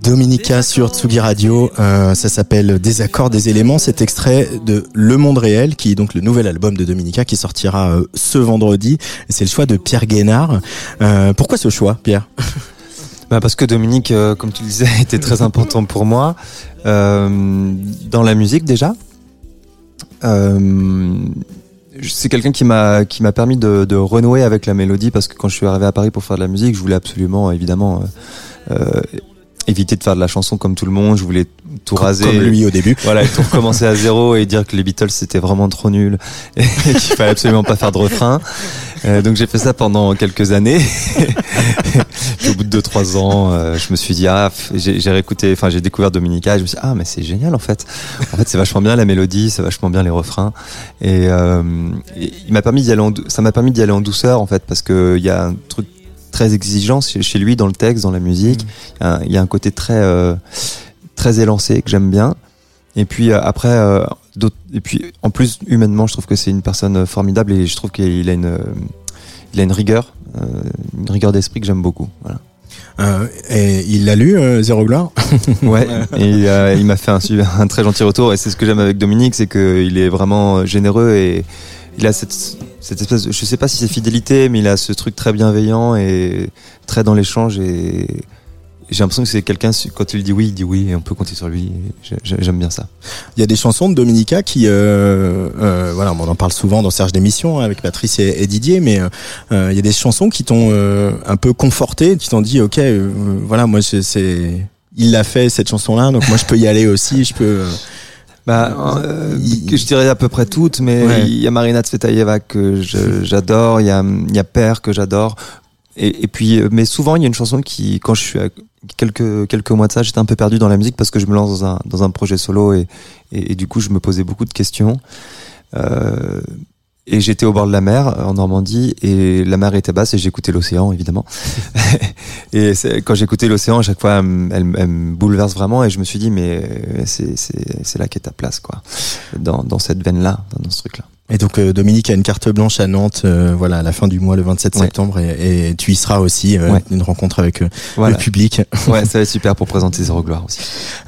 Dominica sur Tsugi Radio, euh, ça s'appelle Des accords, des éléments. C'est extrait de Le Monde réel, qui est donc le nouvel album de Dominica qui sortira euh, ce vendredi. C'est le choix de Pierre Guénard. Euh, pourquoi ce choix, Pierre? Bah parce que Dominique, euh, comme tu le disais, était très important pour moi euh, dans la musique déjà. C'est quelqu'un qui m'a qui m'a permis de, de, renouer avec la mélodie parce que quand je suis arrivé à Paris pour faire de la musique, je voulais absolument évidemment euh, euh, éviter de faire de la chanson comme tout le monde. Je voulais tout comme, raser. Comme lui au début. Voilà, tout recommencer à zéro et dire que les Beatles c'était vraiment trop nul et qu'il fallait absolument pas faire de refrain. Euh, donc j'ai fait ça pendant quelques années. Au bout de deux trois ans, euh, je me suis dit ah j'ai réécouté, enfin j'ai découvert Dominica. Et je me suis dit, ah mais c'est génial en fait. En fait c'est vachement bien la mélodie, c'est vachement bien les refrains. Et, euh, et il m'a permis d'y aller, en, ça m'a permis d'y aller en douceur en fait parce que il y a un truc très exigeant chez lui dans le texte, dans la musique. Mmh. Il y a un côté très euh, très élancé que j'aime bien. Et puis après, euh, et puis en plus humainement, je trouve que c'est une personne formidable et je trouve qu'il a une, euh, il a une rigueur, euh, une rigueur d'esprit que j'aime beaucoup. Voilà. Euh, et il l'a lu, euh, Zéro Gloire Ouais, et il m'a fait un, un, très gentil retour. Et c'est ce que j'aime avec Dominique, c'est qu'il est vraiment généreux et il a cette, cette espèce, de, je sais pas si c'est fidélité, mais il a ce truc très bienveillant et très dans l'échange et j'ai l'impression que c'est quelqu'un quand il dit oui, il dit oui et on peut compter sur lui. J'aime bien ça. Il y a des chansons de Dominica qui, euh, euh, voilà, on en parle souvent dans Serge d'émission hein, avec Patrice et, Didier, mais euh, il y a des chansons qui t'ont euh, un peu conforté, qui t'ont dit ok, euh, voilà, moi c'est, il l'a fait cette chanson-là, donc moi je peux y aller aussi, je peux. Bah, euh, je dirais à peu près toutes, mais il y a Marina Tsvetaeva que j'adore, il y a, il y a Père que j'adore, et, et, puis, mais souvent il y a une chanson qui, quand je suis quelques quelques mois de ça, j'étais un peu perdu dans la musique parce que je me lance dans un dans un projet solo et et, du coup je me posais beaucoup de questions. Euh, et j'étais au bord de la mer en Normandie et la mer était basse et j'écoutais l'océan évidemment. et quand j'écoutais l'océan à chaque fois elle, me bouleverse vraiment et je me suis dit mais c'est c'est c'est là qu'est ta place quoi dans dans cette veine là dans ce truc là. Et donc euh, Dominique a une carte blanche à Nantes, euh, voilà, à la fin du mois, le 27 septembre, et, tu y seras aussi, euh, une rencontre avec le public. Ouais, ça va être super pour présenter Zéro Gloire aussi.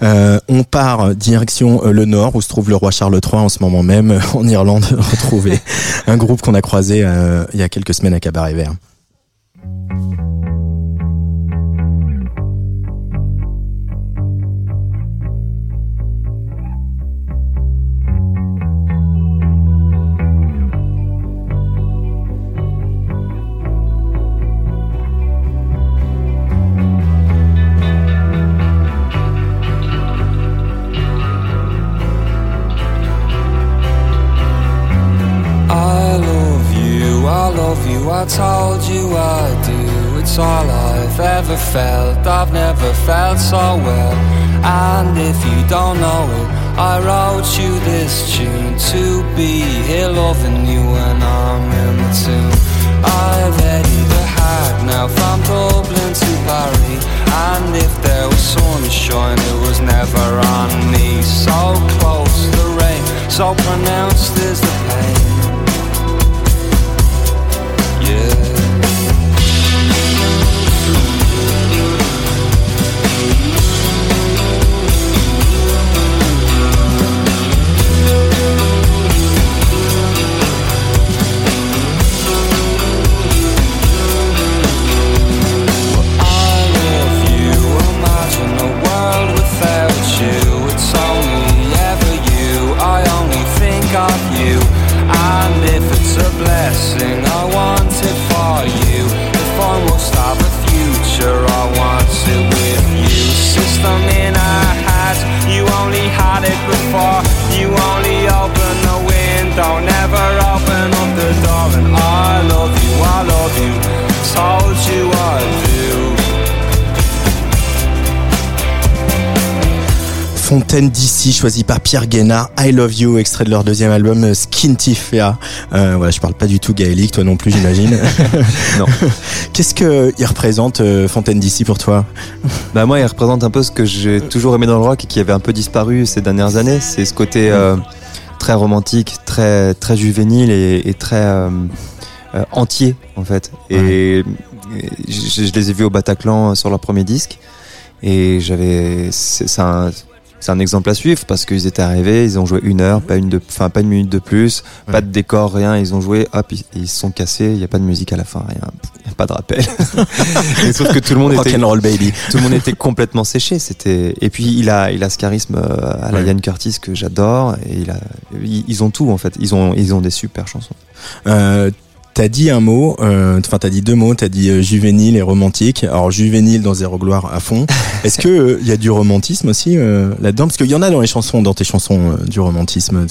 on part direction le Nord, où se trouve le roi Charles III en ce moment même, en Irlande, retrouver un groupe qu'on a croisé il y a quelques semaines à Cabaret Vert. I've ever felt. I've never felt so well. And if you don't know it, I wrote you this tune to be here loving you when I'm in the tune. I've headed the hack now from Dublin to Paris. And if there was sunshine, it was never on me. So close, the rain, so pronounced is Fontaine d'ici, choisi par Pierre Guénard, I Love You, extrait de leur deuxième album euh, Skin Tifea. Euh, voilà, je parle pas du tout gaélique, toi non plus, j'imagine. non. Qu'est-ce que il représente euh, Fontaine d'ici pour toi? Bah moi, il représente un peu ce que j'ai toujours aimé dans le rock et qui avait un peu disparu ces dernières années. C'est ce côté euh, très romantique, très très juvénile et, et très entier en fait. Et, je, je, les ai vus au Bataclan sur leur premier disque et j'avais c'est un c'est un exemple à suivre parce qu'ils étaient arrivés, ils ont joué une heure, pas une de, enfin pas une minute de plus, pas de décor, rien. Ils ont joué, hop, ils, se sont cassés. Il y a pas de musique à la fin, rien, y a pas de rappel. sauf que tout le monde était, roll baby. tout le monde était complètement séché. C'était et puis il a, il a ce charisme euh, à la Yann Curtis que j'adore et il a, ils, ont tout en fait. Ils ont, ils ont des super chansons. Euh, T'as dit un mot, euh, enfin t'as dit deux mots, t'as dit euh, juvénile et romantique. Alors juvénile dans Zéro Gloire à fond. Est-ce que il y a du romantisme aussi là-dedans? Parce qu'il y en a dans les chansons, dans tes chansons, du romantisme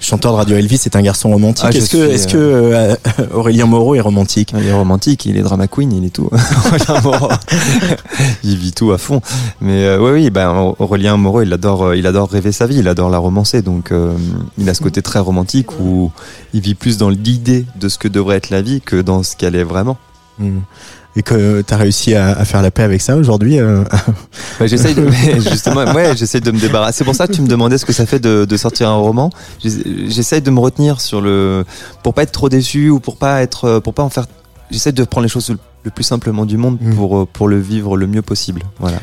chanteur de Radio Elvis est un garçon romantique. Ah, est-ce que, est-ce que euh, Aurélien Moreau est romantique? Il est romantique, il est drama queen, il est tout. il vit tout à fond. Mais euh, oui, oui, ben Aurélien Moreau, il adore, euh, il adore rêver sa vie, il adore la romancer. Donc, il a ce côté très romantique où il vit plus dans l'idée de ce que devrait être la vie que dans ce qu'elle est vraiment. Hmm et que tu as réussi à, faire la paix avec ça aujourd'hui euh... bah, J'essaye de, justement, ouais, j'essaie de me débarrasser. C'est pour ça que tu me demandais ce que ça fait de, de sortir un roman. J'essaye de me retenir sur le, pour pas être trop déçu ou pour pas être, pour pas en faire. J'essaie de prendre les choses le plus simplement du monde mm. pour pour le vivre le mieux possible. Voilà.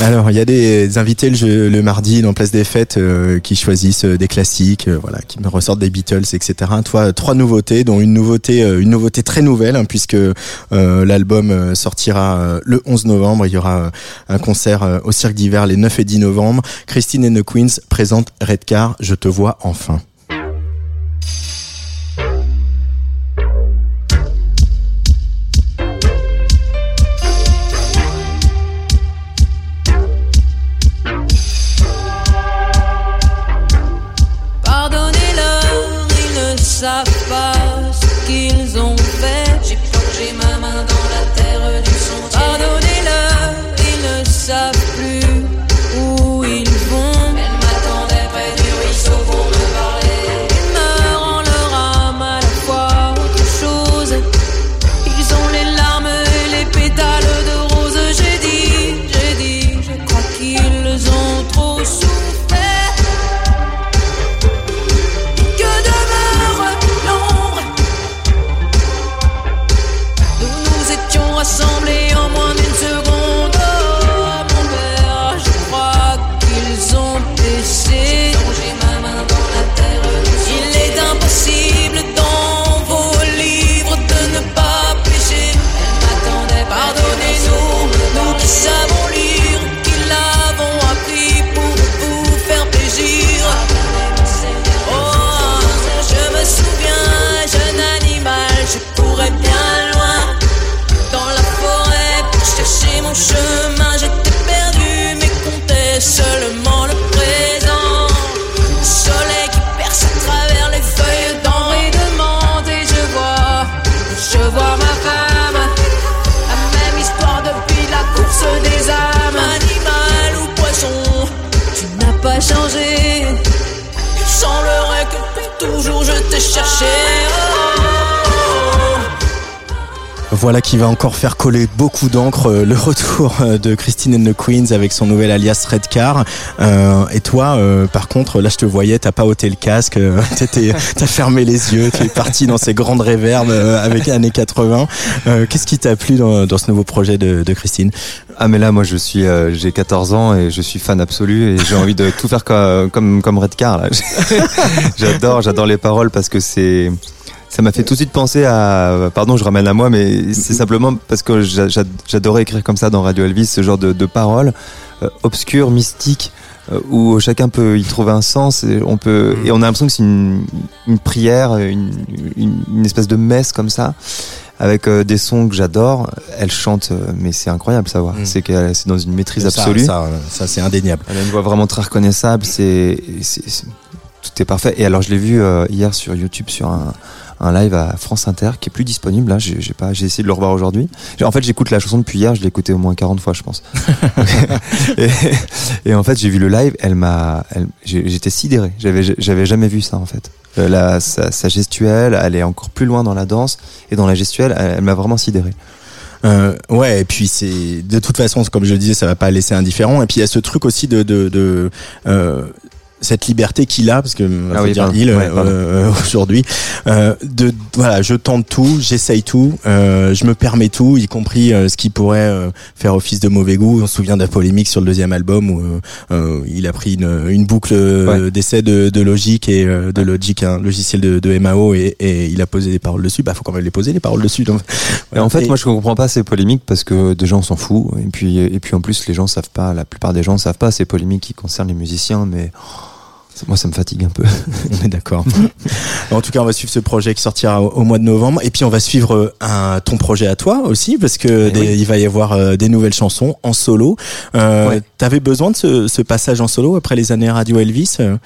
Alors, il y a des invités le, mardi dans Place des Fêtes euh, qui choisissent euh, des classiques, euh, voilà, qui me ressortent des Beatles, etc. Toi, trois nouveautés, dont une nouveauté, une nouveauté très nouvelle, hein, puisque l'album sortira le 11 novembre. Il y aura un concert au Cirque d'hiver les 9 et 10 novembre. Christine and the Queens présente Redcar, Je te vois enfin. Ils je Voilà qui va encore faire coller beaucoup d'encre euh, le retour euh, de Christine and the Queens avec son nouvel alias Redcar. Euh, et toi, par contre, là je te voyais, t'as pas ôté le casque, t'as fermé les yeux, tu es parti dans ces grandes réverbes avec années 80. Euh, Qu'est-ce qui t'a plu dans, ce nouveau projet de, Christine? Ah mais là moi je suis j'ai 14 ans et je suis fan absolu et j'ai envie de tout faire comme comme Redcar j'adore j'adore les paroles parce que c'est ça m'a fait tout de suite penser à pardon je ramène à moi mais c'est simplement parce que j'a- j'a- j'adorais écrire comme ça dans Radio Elvis ce genre de, de paroles euh, obscures mystiques euh, où chacun peut y trouver un sens et on peut et on a l'impression que c'est une, une prière une, une, une espèce de messe comme ça avec euh, des sons que j'adore. Elle chante, mais c'est incroyable savoir. Mm. C'est qu'elle c'est dans une maîtrise Ça, absolue. Ça, ça, c'est indéniable. Elle a une voix vraiment très reconnaissable. C'est, tout est parfait. Et alors je l'ai vu hier sur YouTube sur un, un live à France Inter qui est plus disponible. Là, j'ai pas, j'ai essayé de le revoir aujourd'hui. En fait, j'écoute la chanson depuis hier. Je l'ai écoutée au moins 40 fois, je pense. et, et en fait, j'ai vu le live. Elle m'a, j'étais sidéré. J'avais, j'avais jamais vu ça en fait. Euh, la- sa, sa gestuelle, elle est encore plus loin dans la danse et dans la gestuelle, elle, elle m'a vraiment sidéré. Euh, ouais, et puis c'est de toute façon, comme je le disais, ça va pas laisser indifférent. Et puis il y a ce truc aussi de, de, de euh, cette liberté qu'il a, parce que Ah oui, dire il Ouais, pardon. euh, aujourd'hui, euh, de voilà, je tente tout, j'essaye tout, euh, je me permets tout, y compris euh, ce qui pourrait euh, faire office de mauvais goût. On se souvient de la polémique sur le deuxième album où euh, euh, il a pris une, une boucle euh, Ouais. d'essai de, de Logic et euh, de Logic, un logiciel de, de MAO, et, et il a posé des paroles dessus. Bah, faut quand même les poser les paroles dessus. Donc, en fait, Et- moi, je comprends pas ces polémiques parce que déjà, on s'en fout. Et puis, et puis, en plus, les gens savent pas, la plupart des gens savent pas ces polémiques qui concernent les musiciens, mais moi, ça me fatigue un peu. On est d'accord. en tout cas, on va suivre ce projet qui sortira au, au mois de novembre. Et puis, on va suivre euh, un, ton projet à toi aussi, parce que Eh des- oui. il va y avoir euh, des nouvelles chansons en solo. Euh, Ouais. T'avais besoin de ce, ce passage en solo après les années Radio Elvis euh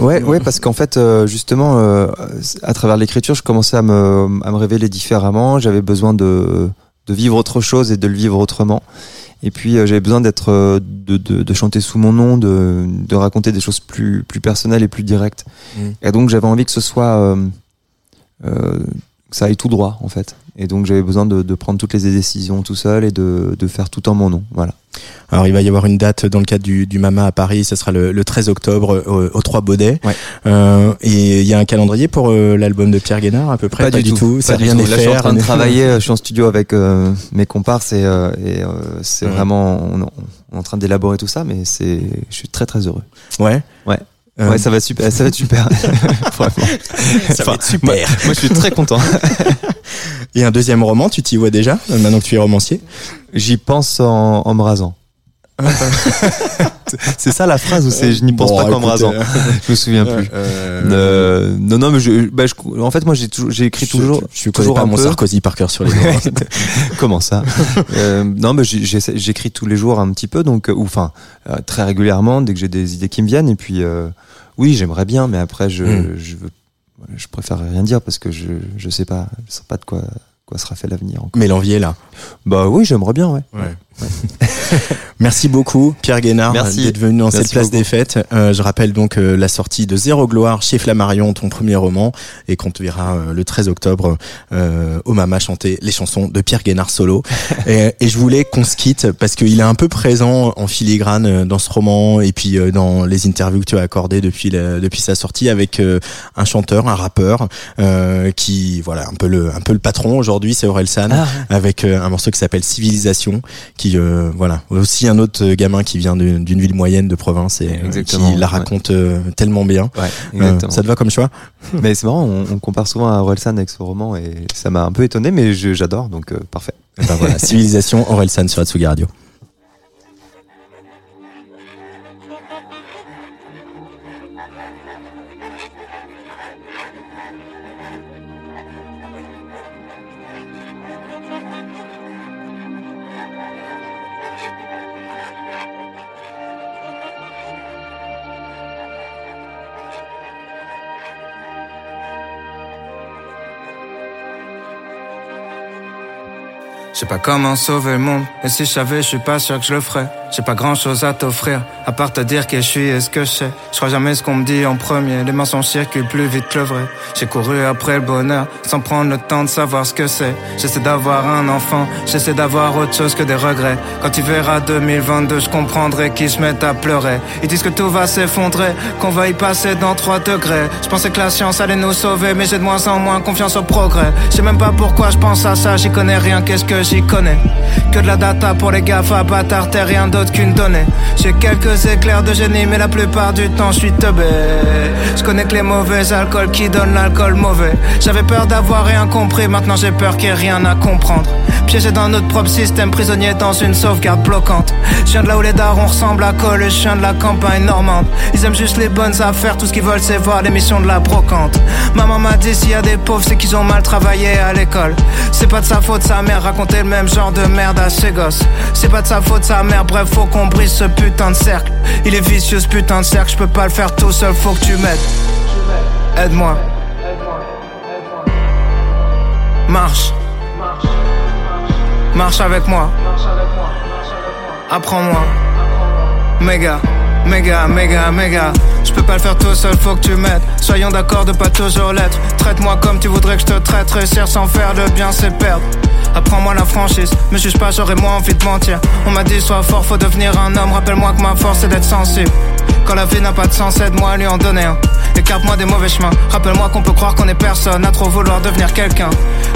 ouais, ouais, parce qu'en fait, justement, à travers l'écriture, je commençais à me, à me révéler différemment. J'avais besoin de, de vivre autre chose et de le vivre autrement. Et puis, euh, j'avais besoin d'être, euh, de, de, de chanter sous mon nom, de, de raconter des choses plus, plus personnelles et plus directes. Mm. Et donc, j'avais envie que ce soit, euh, euh, que ça aille tout droit, en fait. Et donc, j'avais besoin de, de prendre toutes les décisions tout seul et de, de faire tout en mon nom. Voilà. Alors il va y avoir une date dans le cadre du, du Mama à Paris, ce sera le, le 13 octobre au, au 3 Baudets. Ouais. Euh, et il y a un calendrier pour euh, l'album de Pierre Guénard à peu près? Pas, du tout. Ça Pas du rien tout. Là, je suis en train de travailler. euh, Je suis en studio avec euh, mes comparses et, euh, et euh, c'est Ouais. vraiment on, on est en train d'élaborer tout ça, mais c'est je suis très très heureux. Ouais. Ouais. Euh, Ouais, ça va super, ça va être super. Vraiment. Ça va être super. Moi, moi, je suis très content. Et un deuxième roman, tu t'y vois déjà maintenant que tu es romancier? J'y pense en, en me rasant. c'est ça la phrase ou c'est je n'y pense Bon, pas qu'en me rasant euh, Je me souviens plus. Euh, Euh, non, non, mais je, bah, je- en fait, moi, j'ai écrit je- toujours, Je, je toujours un mon peu. Sarkozy par cœur sur les doigts. Comment ça? Euh, Non, mais j'écris tous les jours un petit peu, donc, euh, ou enfin, euh, très régulièrement, dès que j'ai des idées qui me viennent. Et puis, euh, oui, j'aimerais bien, mais après, je, Mm. je veux, je préfère rien dire parce que je, je sais pas, je sais pas de quoi, quoi sera fait l'avenir. encore. Mais l'envie est là. Bah oui, j'aimerais bien, ouais. Merci beaucoup Pierre Guénard Merci. d'être venu dans cette place beaucoup. des fêtes. Euh, je rappelle donc euh, la sortie de Zéro Gloire chez Flammarion, ton premier roman, et qu'on te verra euh, le 13 octobre euh, au Mama chanter les chansons de Pierre Guénard solo. et, et je voulais qu'on se quitte parce qu'il est un peu présent en filigrane euh, dans ce roman et puis euh, dans les interviews que tu as accordées depuis la- depuis sa sortie avec euh, un chanteur, un rappeur euh, qui voilà un peu le un peu le patron aujourd'hui, c'est Aurel San Ah, avec euh, un morceau qui s'appelle Civilisation, qui euh, voilà aussi un autre gamin qui vient d'une ville moyenne de province et euh, qui la ouais. raconte euh, tellement bien. ouais, ça te va comme choix? Mais c'est marrant, on, on compare souvent à Orelsan avec ce roman et ça m'a un peu étonné, mais j'adore, donc parfait. Ben voilà, Civilisation, Aurel San sur Atsugi Radio. Je sais pas comment sauver le monde, et si je savais, je suis pas sûr que je le ferais. J'ai pas grand chose à t'offrir, à part te dire que je suis et ce que je sais. Je crois jamais ce qu'on me dit en premier, les mensonges circulent plus vite que le vrai. J'ai couru après le bonheur, sans prendre le temps de savoir ce que c'est. J'essaie d'avoir un enfant, j'essaie d'avoir autre chose que des regrets. Quand tu verras 2022, je comprendrai qu'ils se mettent à pleurer. Ils disent que tout va s'effondrer, qu'on va y passer dans 3 degrés. Je pensais que la science allait nous sauver, mais j'ai de moins en moins confiance au progrès. Je sais même pas pourquoi je pense à ça, j'y connais rien, qu'est-ce que j'y connais? Que de la data pour les GAFA, bâtard, rien qu'une donnée. J'ai quelques éclairs de génie, mais la plupart du temps je suis teubé. Je connais que les mauvais alcools qui donnent l'alcool mauvais. J'avais peur d'avoir rien compris, maintenant j'ai peur qu'il y ait rien à comprendre. Piégé dans notre propre système, prisonnier dans une sauvegarde bloquante. Je viens de là où les darons ressemblent à Cole, je viens de la campagne normande. Ils aiment juste les bonnes affaires, tout ce qu'ils veulent c'est voir l'émission de la brocante. Maman m'a dit s'il y a des pauvres, c'est qu'ils ont mal travaillé à l'école. C'est pas de sa faute, sa mère racontait le même genre de merde à ses gosses. C'est pas de sa faute, sa mère, bref, faut qu'on brise ce putain de cercle. Il est vicieux ce putain de cercle, je peux pas le faire tout seul, faut que tu m'aides. Aide-moi. Marche. Marche avec moi. Apprends-moi. Méga, méga, méga, méga. Je peux pas le faire tout seul, faut que tu m'aides. Soyons d'accord de pas toujours l'être. Traite-moi comme tu voudrais que je te traite. Réussir sans faire le bien, c'est perdre. Apprends-moi la franchise, me juge pas, j'aurais moins envie de mentir. On m'a dit sois fort, faut devenir un homme. Rappelle-moi que ma force c'est d'être sensible. Quand la vie n'a pas de sens, aide-moi à lui en donner un. Écarte-moi des mauvais chemins. Rappelle-moi qu'on peut croire qu'on est personne à trop vouloir devenir quelqu'un.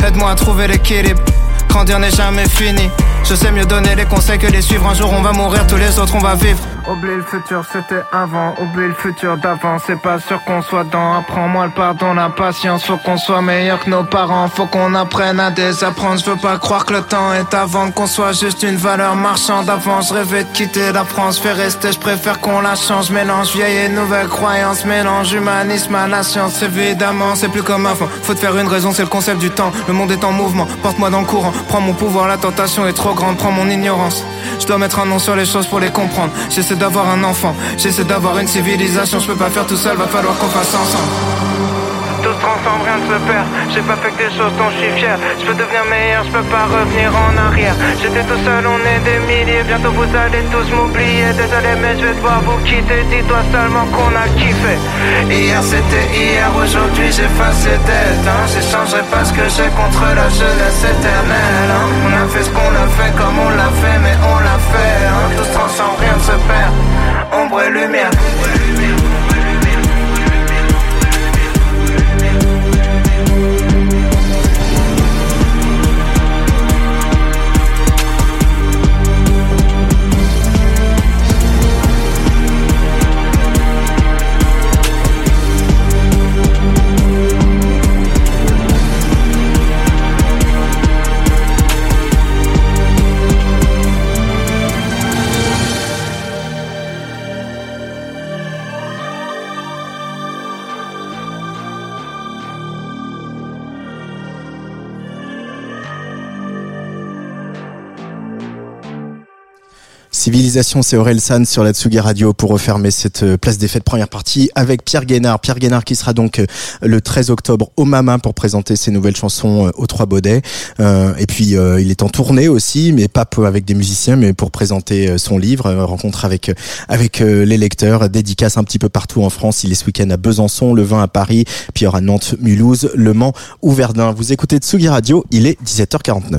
Aide-moi à trouver l'équilibre. Grandir n'est jamais fini. Je sais mieux donner les conseils que les suivre. Un jour on va mourir, tous les autres on va vivre. Oublie le futur, c'était avant. Oublie le futur d'avant. C'est pas sûr qu'on soit dans. Apprends-moi le pardon, la patience. Faut qu'on soit meilleur que nos parents. Faut qu'on apprenne à désapprendre. Je veux pas croire que le temps est avant. Qu'on soit juste une valeur marchande avant. Je rêvais de quitter la France. Fait rester, je préfère qu'on la change. Mélange vieille et nouvelle croyance. Mélange humanisme à la science. Évidemment, c'est plus comme avant. Faut te faire une raison, c'est le concept du temps. Le monde est en mouvement. Porte-moi dans le courant. Prends mon pouvoir, la tentation est trop grande. Prends mon ignorance. Je dois mettre un nom sur les choses pour les comprendre. D'avoir un enfant, j'essaie d'avoir une civilisation. Je peux pas faire tout seul, va falloir qu'on fasse ensemble se transforme, rien ne se perd. J'ai pas fait que des choses dont je suis fier. Je peux devenir meilleur, je peux pas revenir en arrière. J'étais tout seul, on est des milliers. Bientôt vous allez tous m'oublier. Désolé, mais je vais devoir vous quitter. Dis-toi seulement qu'on a kiffé. Hier c'était hier, aujourd'hui j'efface ces têtes. Hein. J'échangerai pas ce que j'ai contre la jeunesse éternelle. Hein. On a fait ce qu'on a fait comme on l'a fait, mais on l'a fait. Hein. Tous ensemble, rien ne se perd. Ombre et lumière. C'est Aurel San sur la Tsugi Radio pour refermer cette euh, place des fêtes première partie avec Pierre Guénard. Pierre Guénard qui sera donc euh, le 13 octobre au Mama pour présenter ses nouvelles chansons euh, aux Trois Baudets. et puis il est en tournée aussi, mais pas avec des musiciens, mais pour présenter son livre, rencontre avec avec les lecteurs, dédicace un petit peu partout en France. Il est ce week-end à Besançon, le 20 à Paris, puis il y aura Nantes, Mulhouse, Le Mans ou Verdun. Vous écoutez Tsugi Radio, il est 17h49.